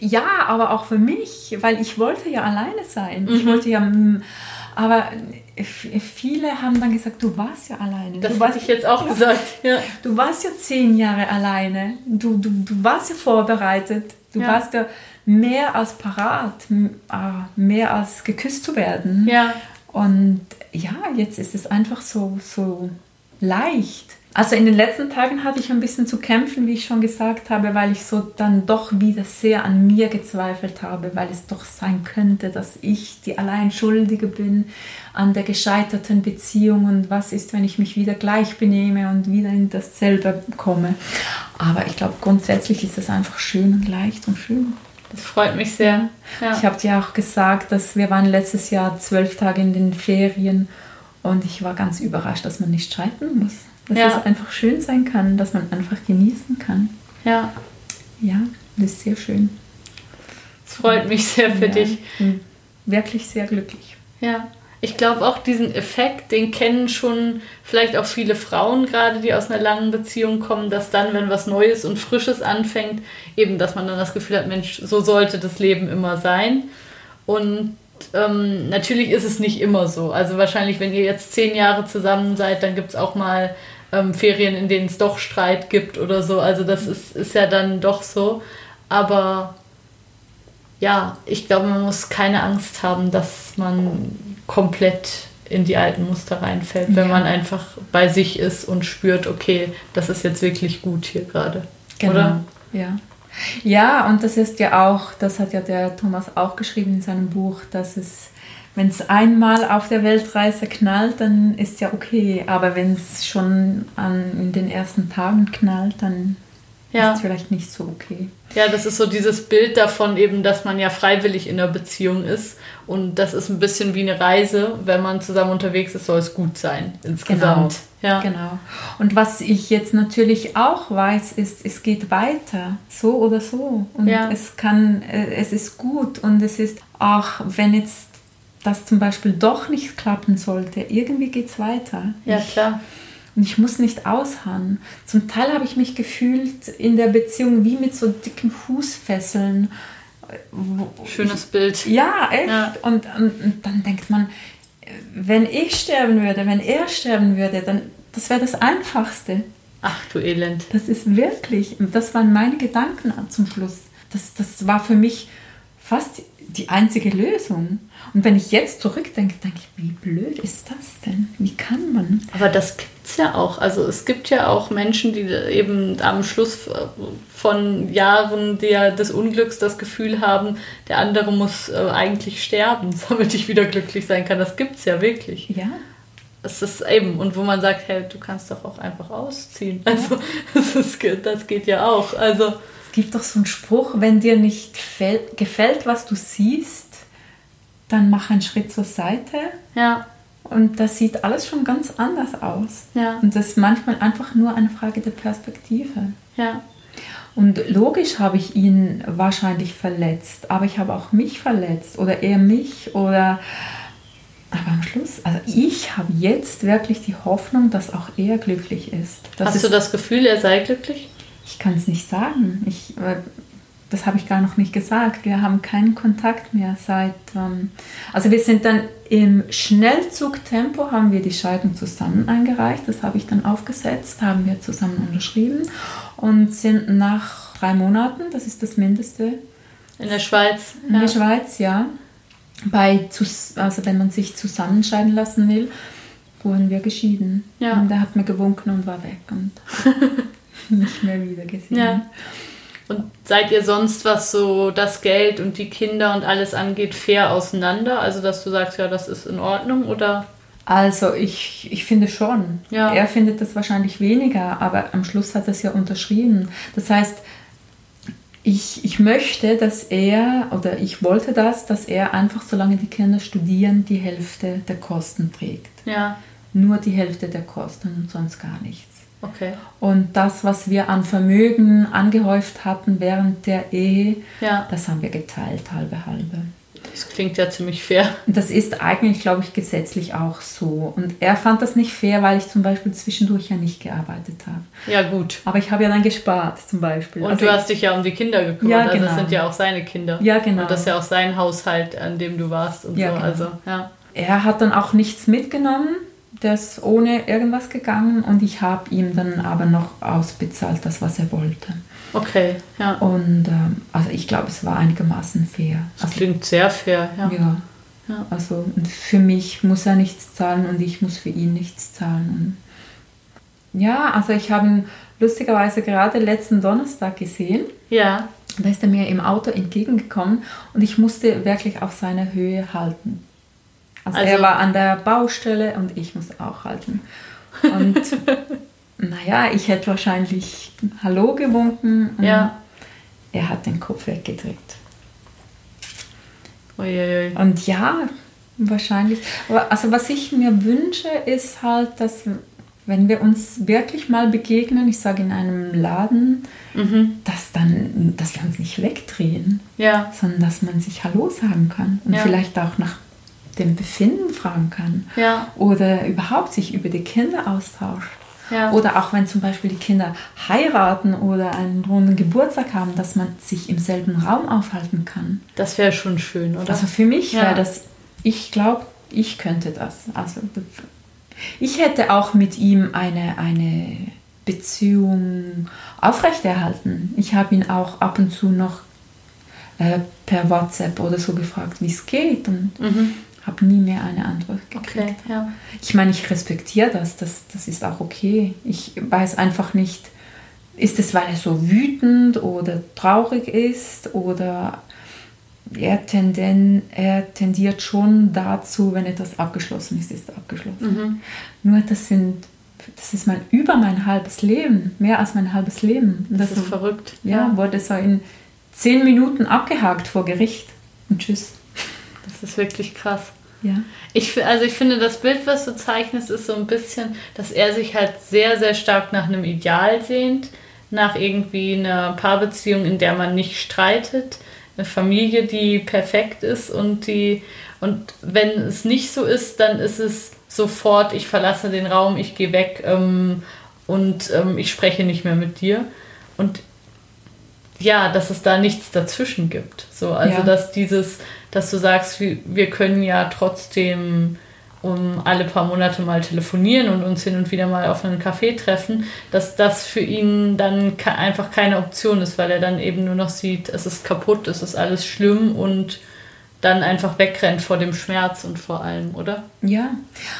ja, aber auch für mich, weil ich wollte ja alleine sein. Mhm. Ich wollte ja, mm, aber viele haben dann gesagt, du warst ja alleine. Das habe ich jetzt auch gesagt. Ja. Du warst ja zehn Jahre alleine. Du, du, du warst ja vorbereitet. Du ja. warst ja mehr als parat, ah, mehr als geküsst zu werden. Ja. Und ja, jetzt ist es einfach so, so leicht. Also in den letzten Tagen hatte ich ein bisschen zu kämpfen, wie ich schon gesagt habe, weil ich so dann doch wieder sehr an mir gezweifelt habe, weil es doch sein könnte, dass ich die Alleinschuldige bin an der gescheiterten Beziehung und was ist, wenn ich mich wieder gleich benehme und wieder in dasselbe komme. Aber ich glaube, grundsätzlich ist es einfach schön und leicht und schön. Das freut mich sehr. Ja. Ich habe dir auch gesagt, dass wir waren letztes Jahr zwölf Tage in den Ferien und ich war ganz überrascht, dass man nicht streiten muss dass ja. es einfach schön sein kann, dass man einfach genießen kann. Ja. Ja, das ist sehr schön. Es freut mich sehr für ja, dich. Wirklich sehr glücklich. Ja. Ich glaube auch diesen Effekt, den kennen schon vielleicht auch viele Frauen gerade, die aus einer langen Beziehung kommen, dass dann, wenn was Neues und Frisches anfängt, eben, dass man dann das Gefühl hat, Mensch, so sollte das Leben immer sein. Und ähm, natürlich ist es nicht immer so. Also wahrscheinlich, wenn ihr jetzt zehn Jahre zusammen seid, dann gibt es auch mal ähm, Ferien, in denen es doch Streit gibt oder so. Also das ist, ist ja dann doch so. Aber ja, ich glaube, man muss keine Angst haben, dass man komplett in die alten Muster reinfällt, wenn ja. man einfach bei sich ist und spürt, okay, das ist jetzt wirklich gut hier gerade. Genau. Oder? Ja. Ja, und das ist ja auch, das hat ja der Thomas auch geschrieben in seinem Buch, dass es wenn es einmal auf der Weltreise knallt, dann ist ja okay. Aber wenn es schon an, in den ersten Tagen knallt, dann ja. ist es vielleicht nicht so okay. Ja, das ist so dieses Bild davon eben, dass man ja freiwillig in einer Beziehung ist. Und das ist ein bisschen wie eine Reise. Wenn man zusammen unterwegs ist, soll es gut sein insgesamt. Genau. Ja. genau. Und was ich jetzt natürlich auch weiß, ist, es geht weiter, so oder so. Und ja. es kann, äh, es ist gut und es ist auch, wenn jetzt das zum Beispiel doch nicht klappen sollte, irgendwie geht es weiter. Ja, klar. Und ich muss nicht ausharren. Zum Teil habe ich mich gefühlt in der Beziehung wie mit so dicken Fußfesseln. Schönes Bild. Ja, echt. Ja. Und, und, und, dann denkt man, wenn ich sterben würde, wenn er sterben würde, dann das wäre das Einfachste. Ach du Elend. Das ist wirklich, das waren meine Gedanken zum Schluss. Das, das war für mich fast die einzige Lösung. Und wenn ich jetzt zurückdenke, denke ich, wie blöd ist das denn? Wie kann man? Aber das gibt es ja auch. Also es gibt ja auch Menschen, die eben am Schluss von Jahren der, des Unglücks das Gefühl haben, der andere muss äh, eigentlich sterben, [LAUGHS] damit ich wieder glücklich sein kann. Das gibt es ja wirklich. Ja. Es ist eben, und wo man sagt, hey, du kannst doch auch einfach ausziehen. Also [LAUGHS] das, ist, das geht ja auch. Also gibt doch so einen Spruch, wenn dir nicht gefällt, was du siehst, dann mach einen Schritt zur Seite. Ja. Und das sieht alles schon ganz anders aus. Ja. Und das ist manchmal einfach nur eine Frage der Perspektive. Ja. Und logisch habe ich ihn wahrscheinlich verletzt, aber ich habe auch mich verletzt oder er mich oder aber am Schluss, also ich habe jetzt wirklich die Hoffnung, dass auch er glücklich ist. Das Hast ist, du das Gefühl, er sei glücklich? Ich kann es nicht sagen. Ich, das habe ich gar noch nicht gesagt. Wir haben keinen Kontakt mehr seit. Ähm, also wir sind dann im Schnellzugtempo haben wir die Scheidung zusammen eingereicht. Das habe ich dann aufgesetzt, haben wir zusammen unterschrieben und sind nach drei Monaten, das ist das Mindeste. In der Schweiz. In ja. der Schweiz, ja. Bei, also wenn man sich zusammenscheiden lassen will, wurden wir geschieden. Ja. Und der hat mir gewunken und war weg und [LAUGHS] [LAUGHS] nicht mehr wieder gesehen. Ja. Und seid ihr sonst, was so das Geld und die Kinder und alles angeht, fair auseinander? Also, dass du sagst, ja, das ist in Ordnung oder? Also, ich, ich finde schon. Ja. Er findet das wahrscheinlich weniger, aber am Schluss hat er es ja unterschrieben. Das heißt, ich, ich möchte, dass er, oder ich wollte das, dass er einfach, solange die Kinder studieren, die Hälfte der Kosten trägt. Ja. Nur die Hälfte der Kosten und sonst gar nichts. Okay. Und das, was wir an Vermögen angehäuft hatten während der Ehe, ja. das haben wir geteilt, halbe halbe. Das klingt ja ziemlich fair. Das ist eigentlich, glaube ich, gesetzlich auch so. Und er fand das nicht fair, weil ich zum Beispiel zwischendurch ja nicht gearbeitet habe. Ja, gut. Aber ich habe ja dann gespart, zum Beispiel. Und also du hast dich ja um die Kinder gekümmert. Ja, genau. genau. Also das sind ja auch seine Kinder. Ja, genau. Und das ist ja auch sein Haushalt, an dem du warst und ja, so. Genau. Also, ja. Er hat dann auch nichts mitgenommen der ist ohne irgendwas gegangen und ich habe ihm dann aber noch ausbezahlt, das, was er wollte. Okay, ja. Und ähm, also ich glaube, es war einigermaßen fair. Das also, klingt sehr fair, ja. Ja. ja. Also für mich muss er nichts zahlen und ich muss für ihn nichts zahlen. Ja, also ich habe ihn lustigerweise gerade letzten Donnerstag gesehen. Ja. Da ist er mir im Auto entgegengekommen und ich musste wirklich auf seiner Höhe halten. Also, also, er war an der Baustelle und ich musste auch halten. Und [LAUGHS] naja, ich hätte wahrscheinlich Hallo gewunken. Ja. Er hat den Kopf weggedreht. Uiuiui. Und ja, wahrscheinlich. Aber also was ich mir wünsche, ist halt, dass wenn wir uns wirklich mal begegnen, ich sage in einem Laden, mhm. dass dann, dass wir uns nicht wegdrehen, ja. sondern dass man sich Hallo sagen kann und ja. vielleicht auch nach dem Befinden fragen kann. Ja. Oder überhaupt sich über die Kinder austauscht. Ja. Oder auch wenn zum Beispiel die Kinder heiraten oder einen runden Geburtstag haben, dass man sich im selben Raum aufhalten kann. Das wäre schon schön, oder? Also für mich Ja. wäre das, ich glaube, ich könnte das. Also ich hätte auch mit ihm eine, eine Beziehung aufrechterhalten. Ich habe ihn auch ab und zu noch äh, per WhatsApp oder so gefragt, wie es geht und Mhm. Habe nie mehr eine Antwort gekriegt. Okay, ja. Ich meine, ich respektiere das, das, das ist auch okay. Ich weiß einfach nicht, ist es, weil er so wütend oder traurig ist oder er, tenden, er tendiert schon dazu, wenn etwas abgeschlossen ist, ist es abgeschlossen. Mhm. Nur das sind, das ist mein, über mein halbes Leben, mehr als mein halbes Leben. Und Das ist verrückt. ja, wurde so in zehn Minuten abgehakt vor Gericht und tschüss. Das ist wirklich krass. Ja. Ich, also ich finde, das Bild, was du zeichnest, ist so ein bisschen, dass er sich halt sehr, sehr stark nach einem Ideal sehnt, nach irgendwie einer Paarbeziehung, in der man nicht streitet, eine Familie, die perfekt ist und die und wenn es nicht so ist, dann ist es sofort, ich verlasse den Raum, ich gehe weg ähm, und ähm, ich spreche nicht mehr mit dir. Und ja, dass es da nichts dazwischen gibt. So, also Ja. dass dieses, dass du sagst, wir, können ja trotzdem um alle paar Monate mal telefonieren und uns hin und wieder mal auf einen Café treffen, dass das für ihn dann einfach keine Option ist, weil er dann eben nur noch sieht, es ist kaputt, es ist alles schlimm und dann einfach wegrennt vor dem Schmerz und vor allem, oder? Ja,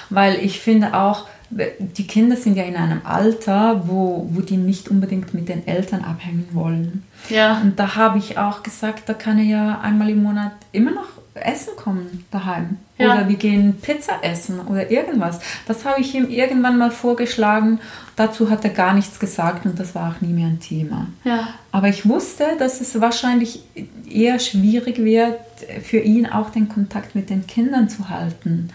weil ich finde auch, die Kinder sind ja in einem Alter, wo, wo die nicht unbedingt mit den Eltern abhängen wollen. Ja. Und da habe ich auch gesagt, da kann er ja einmal im Monat immer noch essen kommen daheim. Ja. Oder wir gehen Pizza essen oder irgendwas. Das habe ich ihm irgendwann mal vorgeschlagen. Dazu hat er gar nichts gesagt und das war auch nie mehr ein Thema. Ja. Aber ich wusste, dass es wahrscheinlich eher schwierig wird, für ihn auch den Kontakt mit den Kindern zu halten.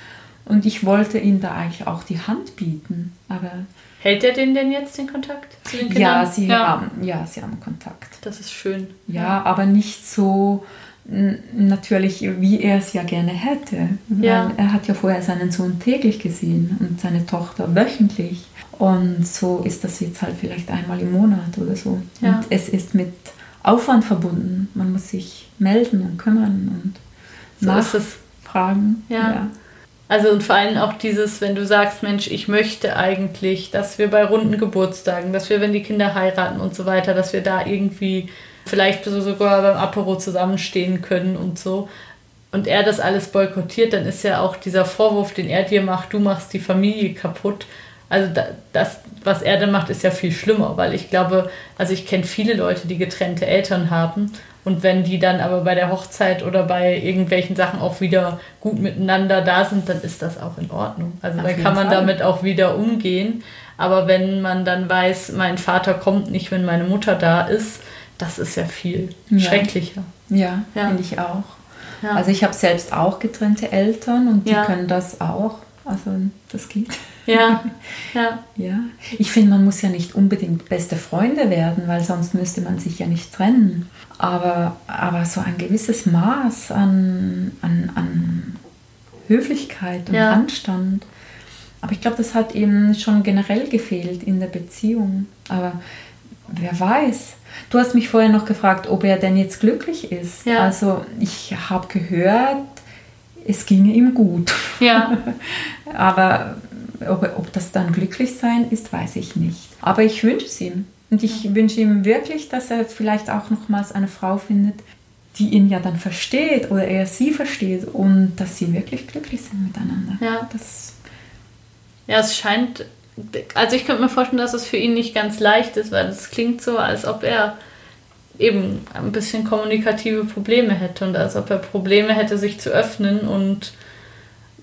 Und ich wollte ihm da eigentlich auch die Hand bieten. Aber Hält er den denn jetzt den Kontakt zu den Kindern? ja, sie ja. haben ja, sie haben Kontakt. Das ist schön. Ja, aber nicht so natürlich, wie er es ja gerne hätte. Ja. Weil er hat ja vorher seinen Sohn täglich gesehen und seine Tochter wöchentlich. Und so ist das jetzt halt vielleicht einmal im Monat oder so. Ja. Und es ist mit Aufwand verbunden. Man muss sich melden und kümmern und So nachfragen. Ja. Also und vor allem auch dieses, wenn du sagst, Mensch, ich möchte eigentlich, dass wir bei runden Geburtstagen, dass wir, wenn die Kinder heiraten und so weiter, dass wir da irgendwie vielleicht so sogar beim Apero zusammenstehen können und so. Und er das alles boykottiert, dann ist ja auch dieser Vorwurf, den er dir macht, du machst die Familie kaputt. Also da, das, was er dann macht, ist ja viel schlimmer, weil ich glaube, also ich kenne viele Leute, die getrennte Eltern haben und wenn die dann aber bei der Hochzeit oder bei irgendwelchen Sachen auch wieder gut miteinander da sind, dann ist das auch in Ordnung. Also Auf dann kann man Fall. damit auch wieder umgehen. Aber wenn man dann weiß, mein Vater kommt nicht, wenn meine Mutter da ist, das ist ja viel Ja. schrecklicher. Ja, Ja. finde ich auch. Ja. Also ich habe selbst auch getrennte Eltern und die können das auch. Also das geht. Ja, [LAUGHS] ja, Ja, ich finde, man muss ja nicht unbedingt beste Freunde werden, weil sonst müsste man sich ja nicht trennen. Aber, aber so ein gewisses Maß an, an, an Höflichkeit und Ja. Anstand. Aber ich glaube, das hat eben schon generell gefehlt in der Beziehung. Aber wer weiß. Du hast mich vorher noch gefragt, ob er denn jetzt glücklich ist. Ja. Also ich habe gehört, es ginge ihm gut. ja, [LAUGHS] Aber ob, ob das dann glücklich sein ist, weiß ich nicht. Aber ich wünsche es ihm. Und ich wünsche ihm wirklich, dass er vielleicht auch nochmals eine Frau findet, die ihn ja dann versteht oder er sie versteht und dass sie wirklich glücklich sind miteinander. Ja. Das, Ja, es scheint. Also ich könnte mir vorstellen, dass es für ihn nicht ganz leicht ist, weil es klingt so, als ob er eben ein bisschen kommunikative Probleme hätte und als ob er Probleme hätte, sich zu öffnen und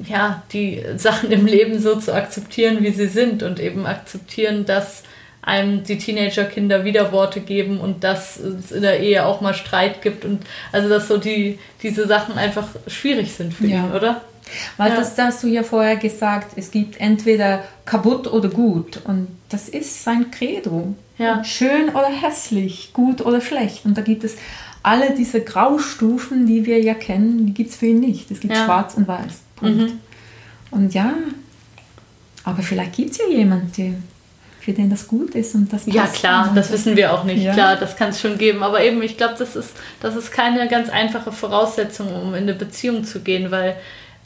ja, die Sachen im Leben so zu akzeptieren, wie sie sind und eben akzeptieren, dass einem die Teenagerkinder Widerworte geben und dass es in der Ehe auch mal Streit gibt und also dass so die diese Sachen einfach schwierig sind für Ja. ihn, oder? weil Ja. das, das hast du ja vorher gesagt, es gibt entweder kaputt oder gut. Und das ist sein Credo. Ja. Schön oder hässlich, gut oder schlecht. Und da gibt es alle diese Graustufen, die wir ja kennen, die gibt es für ihn nicht. Es gibt Ja. schwarz und weiß. Punkt. Mhm. Und ja, aber vielleicht gibt es ja jemanden, für den das gut ist und das Ja, klar, das wissen wir auch nicht. Ja. Klar, das kann es schon geben. Aber eben, ich glaube, das ist, das ist keine ganz einfache Voraussetzung, um in eine Beziehung zu gehen, weil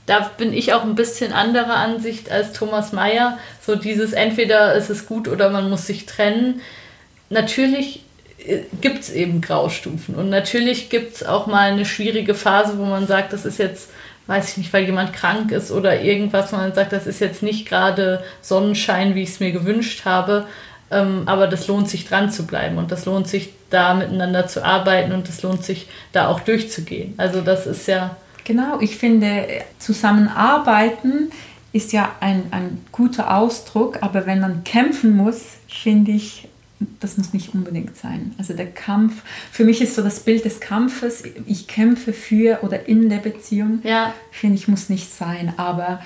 da bin ich auch ein bisschen anderer Ansicht als Thomas Mayer. So dieses entweder ist es gut oder man muss sich trennen. Natürlich gibt es eben Graustufen und natürlich gibt es auch mal eine schwierige Phase, wo man sagt, das ist jetzt, weiß ich nicht, weil jemand krank ist oder irgendwas, wo man sagt, das ist jetzt nicht gerade Sonnenschein, wie ich es mir gewünscht habe. Ähm, aber das lohnt sich dran zu bleiben und das lohnt sich da miteinander zu arbeiten und das lohnt sich da auch durchzugehen. Also das ist ja, Genau, ich finde, zusammenarbeiten ist ja ein, ein guter Ausdruck, aber wenn man kämpfen muss, finde ich, das muss nicht unbedingt sein. Also der Kampf, für mich ist so das Bild des Kampfes, ich kämpfe für oder in der Beziehung, ja, finde ich, muss nicht sein. Aber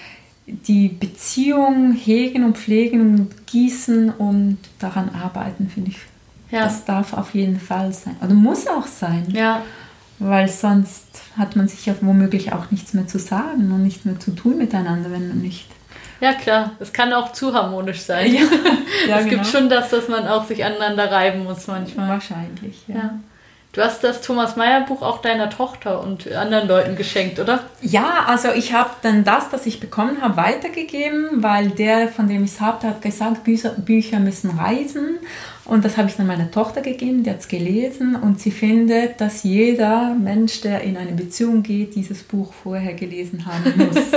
die Beziehung hegen und pflegen und gießen und daran arbeiten, finde ich, Ja. das darf auf jeden Fall sein. Oder muss auch sein ja, weil sonst hat man sich ja womöglich auch nichts mehr zu sagen und nichts mehr zu tun miteinander, wenn man nicht. Ja klar. Es kann auch zu harmonisch sein. Ja, [LAUGHS] ja, es gibt genau. schon das, dass man auch sich aneinander reiben muss manchmal. Wahrscheinlich, ja. Ja. Du hast das Thomas Mayer Buch auch deiner Tochter und anderen Leuten geschenkt, oder? Ja, also ich habe dann das, das ich bekommen habe, weitergegeben, weil der, von dem ich es habe, hat gesagt, Bücher, Bücher müssen reisen. Und das habe ich dann meiner Tochter gegeben, die hat es gelesen und sie findet, dass jeder Mensch, der in eine Beziehung geht, dieses Buch vorher gelesen haben muss. [LAUGHS]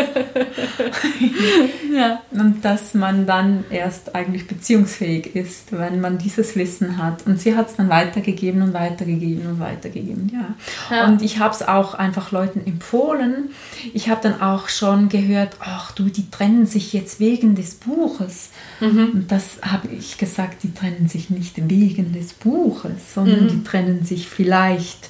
ja. Und dass man dann erst eigentlich beziehungsfähig ist, wenn man dieses Wissen hat. Und sie hat es dann weitergegeben und weitergegeben und weitergegeben, ja. ja. Und ich habe es auch einfach Leuten empfohlen. Ich habe dann auch schon gehört, ach du, die trennen sich jetzt wegen des Buches. Mhm. Und das habe ich gesagt, die trennen sich nicht wegen des Buches, sondern mhm. die trennen sich vielleicht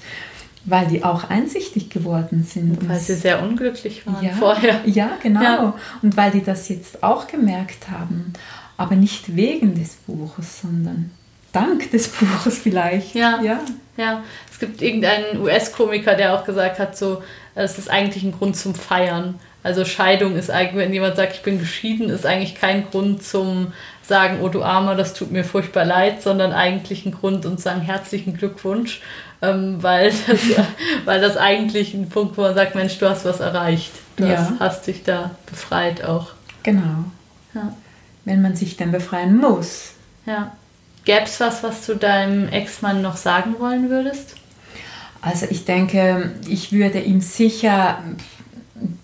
weil die auch einsichtig geworden sind. Und weil sie sehr unglücklich waren ja, vorher. Ja, genau. Ja. Und weil die das jetzt auch gemerkt haben. Aber nicht wegen des Buches, sondern dank des [LAUGHS] Buches vielleicht. Ja, ja. ja. Es gibt irgendeinen US-Komiker, der auch gesagt hat, so, es ist eigentlich ein Grund zum Feiern. Also Scheidung ist eigentlich, wenn jemand sagt, ich bin geschieden, ist eigentlich kein Grund zum sagen, oh du Armer, das tut mir furchtbar leid, sondern eigentlich ein Grund und sagen herzlichen Glückwunsch, ähm, weil, [LAUGHS] das, weil das eigentlich ein Punkt, wo man sagt, Mensch, du hast was erreicht. Du ja. hast, hast dich da befreit auch. Genau. Ja. Wenn man sich dann befreien muss. Ja. Gäbe es was, was du deinem Ex-Mann noch sagen wollen würdest? Also ich denke, ich würde ihm sicher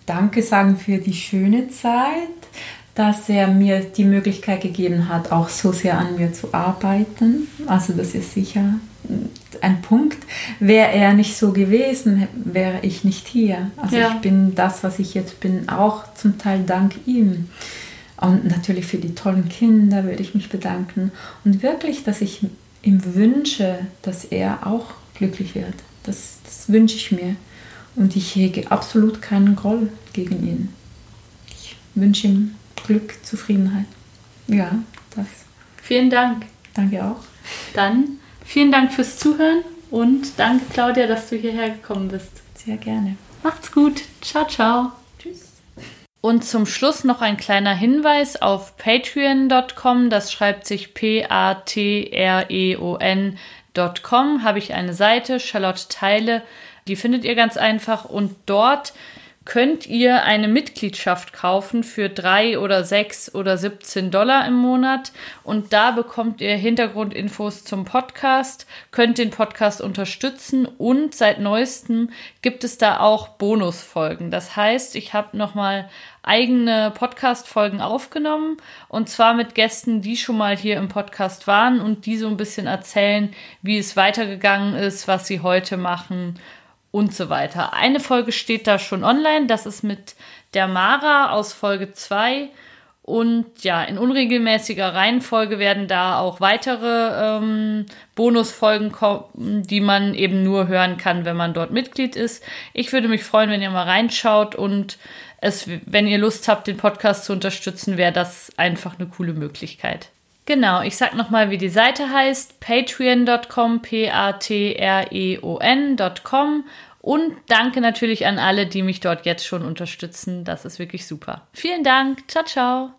Danke sagen für die schöne Zeit, dass er mir die Möglichkeit gegeben hat, auch so sehr an mir zu arbeiten. Also das ist sicher ein Punkt. Wäre er nicht so gewesen, wäre ich nicht hier. Also ja. ich bin das, was ich jetzt bin, auch zum Teil dank ihm. Und natürlich für die tollen Kinder würde ich mich bedanken. Und wirklich, dass ich ihm wünsche, dass er auch glücklich wird. Das, das wünsche ich mir. Und ich hege absolut keinen Groll gegen ihn. Ich wünsche ihm Glück, Zufriedenheit. Ja, das. Vielen Dank. Danke auch. Dann vielen Dank fürs Zuhören und danke, Claudia, dass du hierher gekommen bist. Sehr gerne. Macht's gut. Ciao, ciao. Tschüss. Und zum Schluss noch ein kleiner Hinweis auf patreon.com, das schreibt sich P-A-T-R-E-O-N.com, habe ich eine Seite, Charlotte Teile, die findet ihr ganz einfach und dort könnt ihr eine Mitgliedschaft kaufen für drei oder sechs oder 17 Dollar im Monat. Und da bekommt ihr Hintergrundinfos zum Podcast, könnt den Podcast unterstützen und seit neuestem gibt es da auch Bonusfolgen. Das heißt, ich habe nochmal eigene Podcast-Folgen aufgenommen und zwar mit Gästen, die schon mal hier im Podcast waren und die so ein bisschen erzählen, wie es weitergegangen ist, was sie heute machen und so weiter. Eine Folge steht da schon online, das ist mit der Mara aus Folge 2. Und ja, in unregelmäßiger Reihenfolge werden da auch weitere ähm, Bonusfolgen kommen, die man eben nur hören kann, wenn man dort Mitglied ist. Ich würde mich freuen, wenn ihr mal reinschaut und es, wenn ihr Lust habt, den Podcast zu unterstützen, wäre das einfach eine coole Möglichkeit. Genau, ich sag nochmal, wie die Seite heißt: patreon.com, P-A-T-R-E-O-N.com. Und danke natürlich an alle, die mich dort jetzt schon unterstützen. Das ist wirklich super. Vielen Dank. Ciao, ciao.